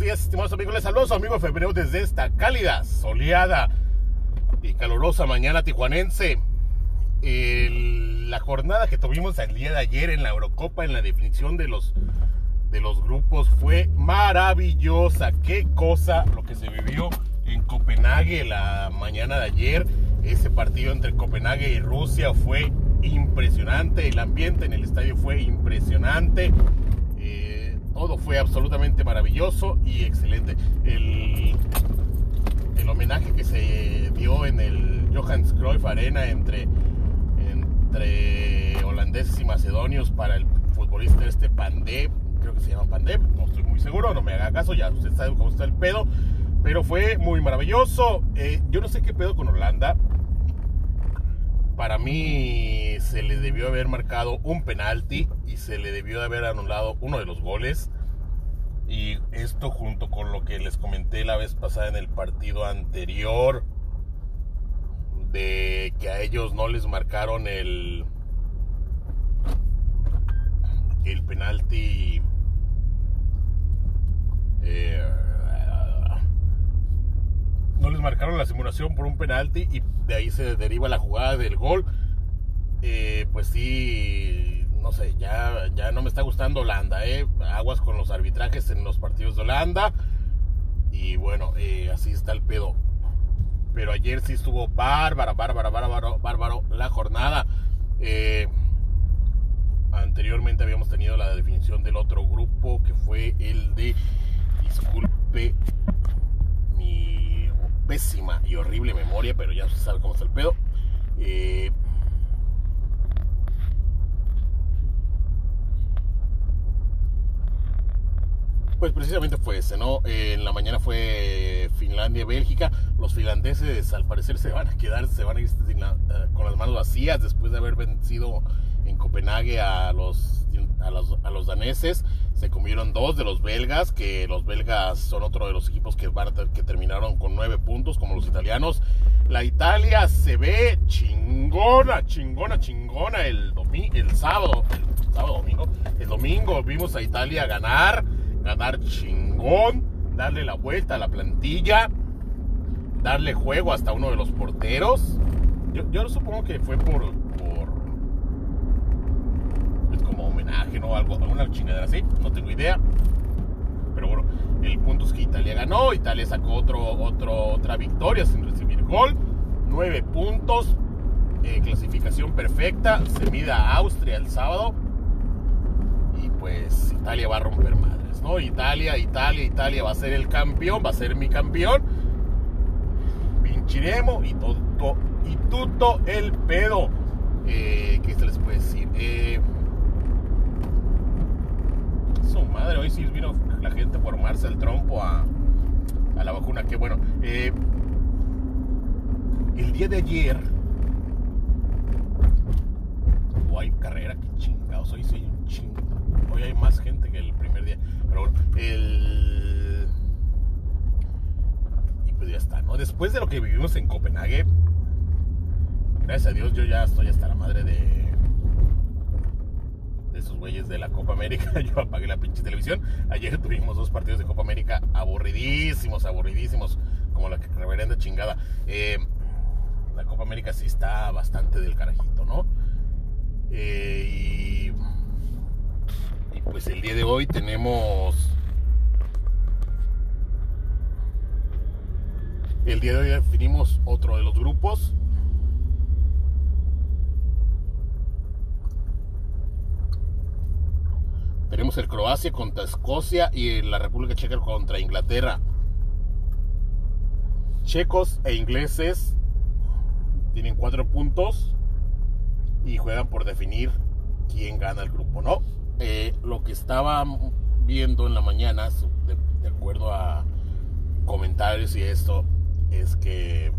días, estimados amigos. Les saludo a amigo Febrero desde esta cálida, soleada y calurosa mañana tijuanense. El- la jornada que tuvimos el día de ayer en la Eurocopa, en la definición de los, de los grupos, fue maravillosa. Qué cosa lo que se vivió en Copenhague la mañana de ayer. Ese partido entre Copenhague y Rusia fue impresionante. El ambiente en el estadio fue impresionante. Todo fue absolutamente maravilloso y excelente. El, el homenaje que se dio en el Johannes Cruyff Arena entre, entre holandeses y macedonios para el futbolista este Pandep, creo que se llama Pandep, no estoy muy seguro, no me haga caso, ya usted sabe cómo está el pedo, pero fue muy maravilloso. Eh, yo no sé qué pedo con Holanda. Para mí se le debió haber marcado un penalti y se le debió haber anulado uno de los goles. Y esto junto con lo que les comenté la vez pasada en el partido anterior, de que a ellos no les marcaron el, el penalti. eh, no les marcaron la simulación por un penalti y de ahí se deriva la jugada del gol. Eh, pues sí, no me está gustando Holanda, ¿eh? Aguas con los arbitrajes en los partidos de Holanda. Y bueno, eh, así está el pedo. Pero ayer sí estuvo bárbara, bárbara, bárbaro, bárbaro la jornada. Eh, anteriormente habíamos tenido la definición del otro grupo que fue el de, disculpe mi pésima y horrible memoria, pero ya se sabe cómo está el pedo. Eh, Precisamente fue ese, ¿no? Eh, en la mañana fue Finlandia-Bélgica. Los finlandeses al parecer se van a quedar, se van a ir sin la- eh, con las manos vacías después de haber vencido en Copenhague a los, a los, a los daneses. Se comieron dos de los belgas, que los belgas son otro de los equipos que, van a que terminaron con nueve puntos, como los italianos. La Italia se ve chingona, chingona, chingona el, domi el sábado, el sábado domingo. El domingo vimos a Italia ganar, ganar chingón, darle la vuelta a la plantilla, darle juego hasta uno de los porteros. Yo, yo supongo que fue por, por pues como homenaje, ¿no? Algo, alguna chingadera así, no tengo idea. Pero bueno, el punto es que Italia ganó, Italia sacó otro, otro, otra victoria sin recibir gol, nueve puntos, eh, clasificación perfecta, se mide a Austria el sábado y pues Italia va a romper ¿no? Italia, Italia, Italia va a ser el campeón, va a ser mi campeón. Vinciremo y todo y tutto el pedo. Eh, ¿Qué se les puede decir? Eh, su madre, hoy sí vino la gente a formarse el trompo a, a la vacuna. Que bueno, eh, el día de ayer. Oh, hay carrera, qué chingados. Hoy sí. Hay más gente que el primer día. Pero bueno, el. Y pues ya está, ¿no? Después de lo que vivimos en Copenhague, gracias a Dios yo ya estoy hasta la madre de. De esos güeyes de la Copa América. Yo apagué la pinche televisión. Ayer tuvimos dos partidos de Copa América aburridísimos, aburridísimos. Como la reverenda chingada. Eh, la Copa América sí está bastante del carajito, ¿no? Eh, y pues el día de hoy tenemos. El día de hoy definimos otro de los grupos. Tenemos el Croacia contra Escocia y la República Checa contra Inglaterra. Checos e ingleses tienen cuatro puntos y juegan por definir quién gana el grupo, ¿no? Eh, lo que estaba viendo en la mañana, de acuerdo a comentarios y esto, es que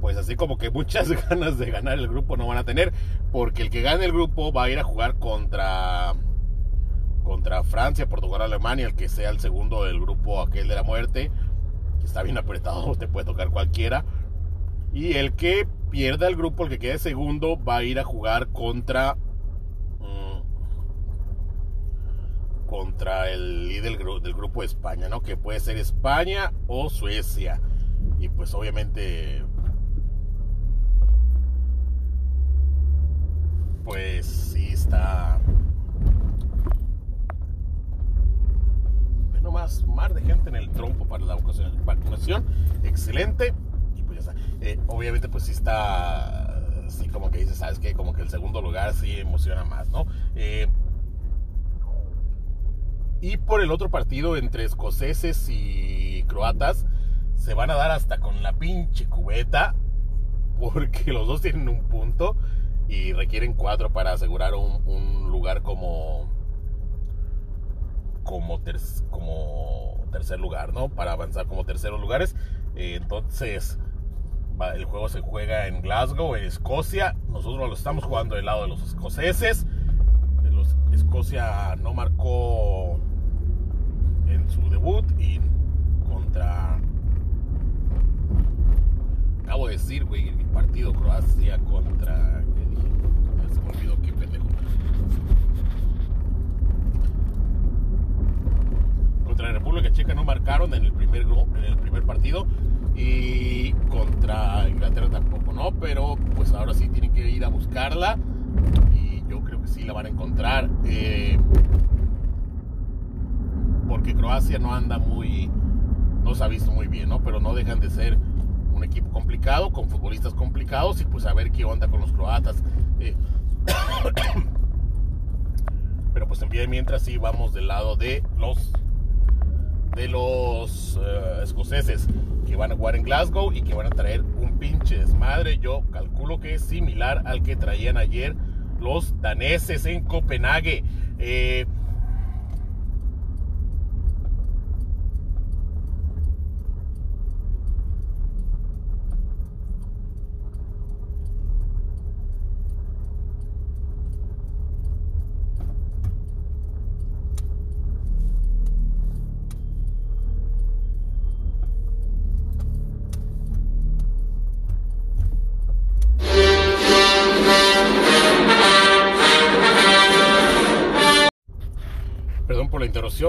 pues así como que muchas ganas de ganar el grupo no van a tener, porque el que gane el grupo va a ir a jugar contra contra Francia, Portugal, Alemania, el que sea el segundo del grupo aquel de la muerte, que está bien apretado, te puede tocar cualquiera. Y el que pierda el grupo, el que quede segundo, va a ir a jugar contra contra el líder del grupo España, ¿no? Que puede ser España o Suecia. Y pues obviamente pues sí está bueno más mar de gente en el trompo para la vacunación excelente. Y pues ya está. Eh, obviamente pues sí está así como que dice sabes que como que el segundo lugar sí emociona más no eh, y por el otro partido entre escoceses y croatas se van a dar hasta con la pinche cubeta porque los dos tienen un punto y requieren cuatro para asegurar un, lugar como como, como tercer lugar, ¿no? Para avanzar como terceros lugares. Entonces, el juego se juega en Glasgow, en Escocia. Nosotros lo estamos jugando del lado de los escoceses. Escocia no marcó en su debut y contra... Acabo de decir, güey, el partido Croacia contra contra la República Checa no marcaron en el primer en el primer partido y contra Inglaterra tampoco, ¿no? Pero pues ahora sí tienen que ir a buscarla y yo creo que sí la van a encontrar. Eh, porque Croacia no anda muy, no se ha visto muy bien, ¿no? Pero no dejan de ser un equipo complicado, con futbolistas complicados y pues a ver qué onda con los croatas. Eh, pero pues en mientras sí vamos del lado de los de los eh, escoceses que van a jugar en Glasgow y que van a traer un pinche desmadre. Yo calculo que es similar al que traían ayer los daneses en Copenhague. Eh,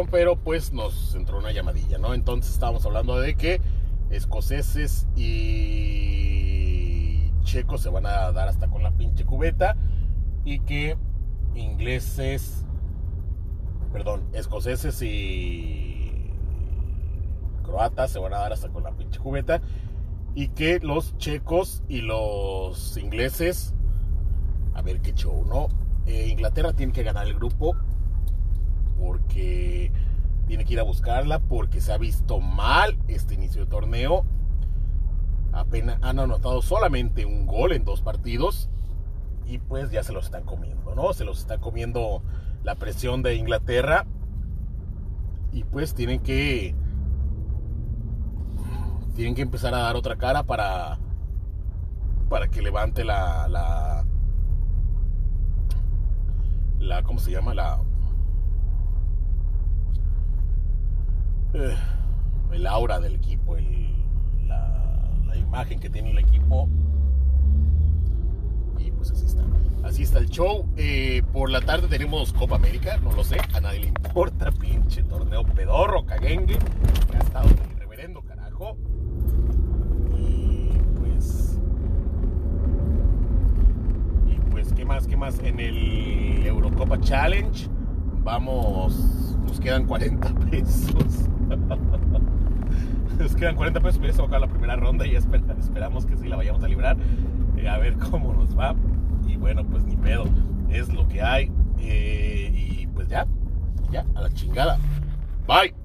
pero pues nos entró una llamadilla, ¿no? Entonces estábamos hablando de que escoceses y checos se van a dar hasta con la pinche cubeta y que ingleses, perdón, escoceses y croatas se van a dar hasta con la pinche cubeta y que los checos y los ingleses, a ver qué show, ¿no? Eh, Inglaterra tiene que ganar el grupo porque tiene que ir a buscarla, porque se ha visto mal este inicio de torneo. Apenas han anotado solamente un gol en dos partidos y pues ya se los están comiendo, ¿no? Se los está comiendo la presión de Inglaterra y pues tienen que tienen que empezar a dar otra cara para para que levante la la la ¿cómo se llama? la Eh, el aura del equipo, la, imagen que tiene el equipo. Y pues así está. Así está el show. Eh, por la tarde tenemos Copa América, no lo sé, a nadie le importa, pinche torneo pedorro, caguengue, estado el reverendo carajo. Y pues. Y pues, ¿qué más? ¿Qué más? En el Eurocopa Challenge vamos, nos quedan 40 pesos. Nos quedan 40 pesos, para ya la primera ronda y esperamos que sí la vayamos a librar. Eh, a ver cómo nos va. Y bueno, pues ni pedo, es lo que hay. Eh, y pues ya, ya, a la chingada. Bye.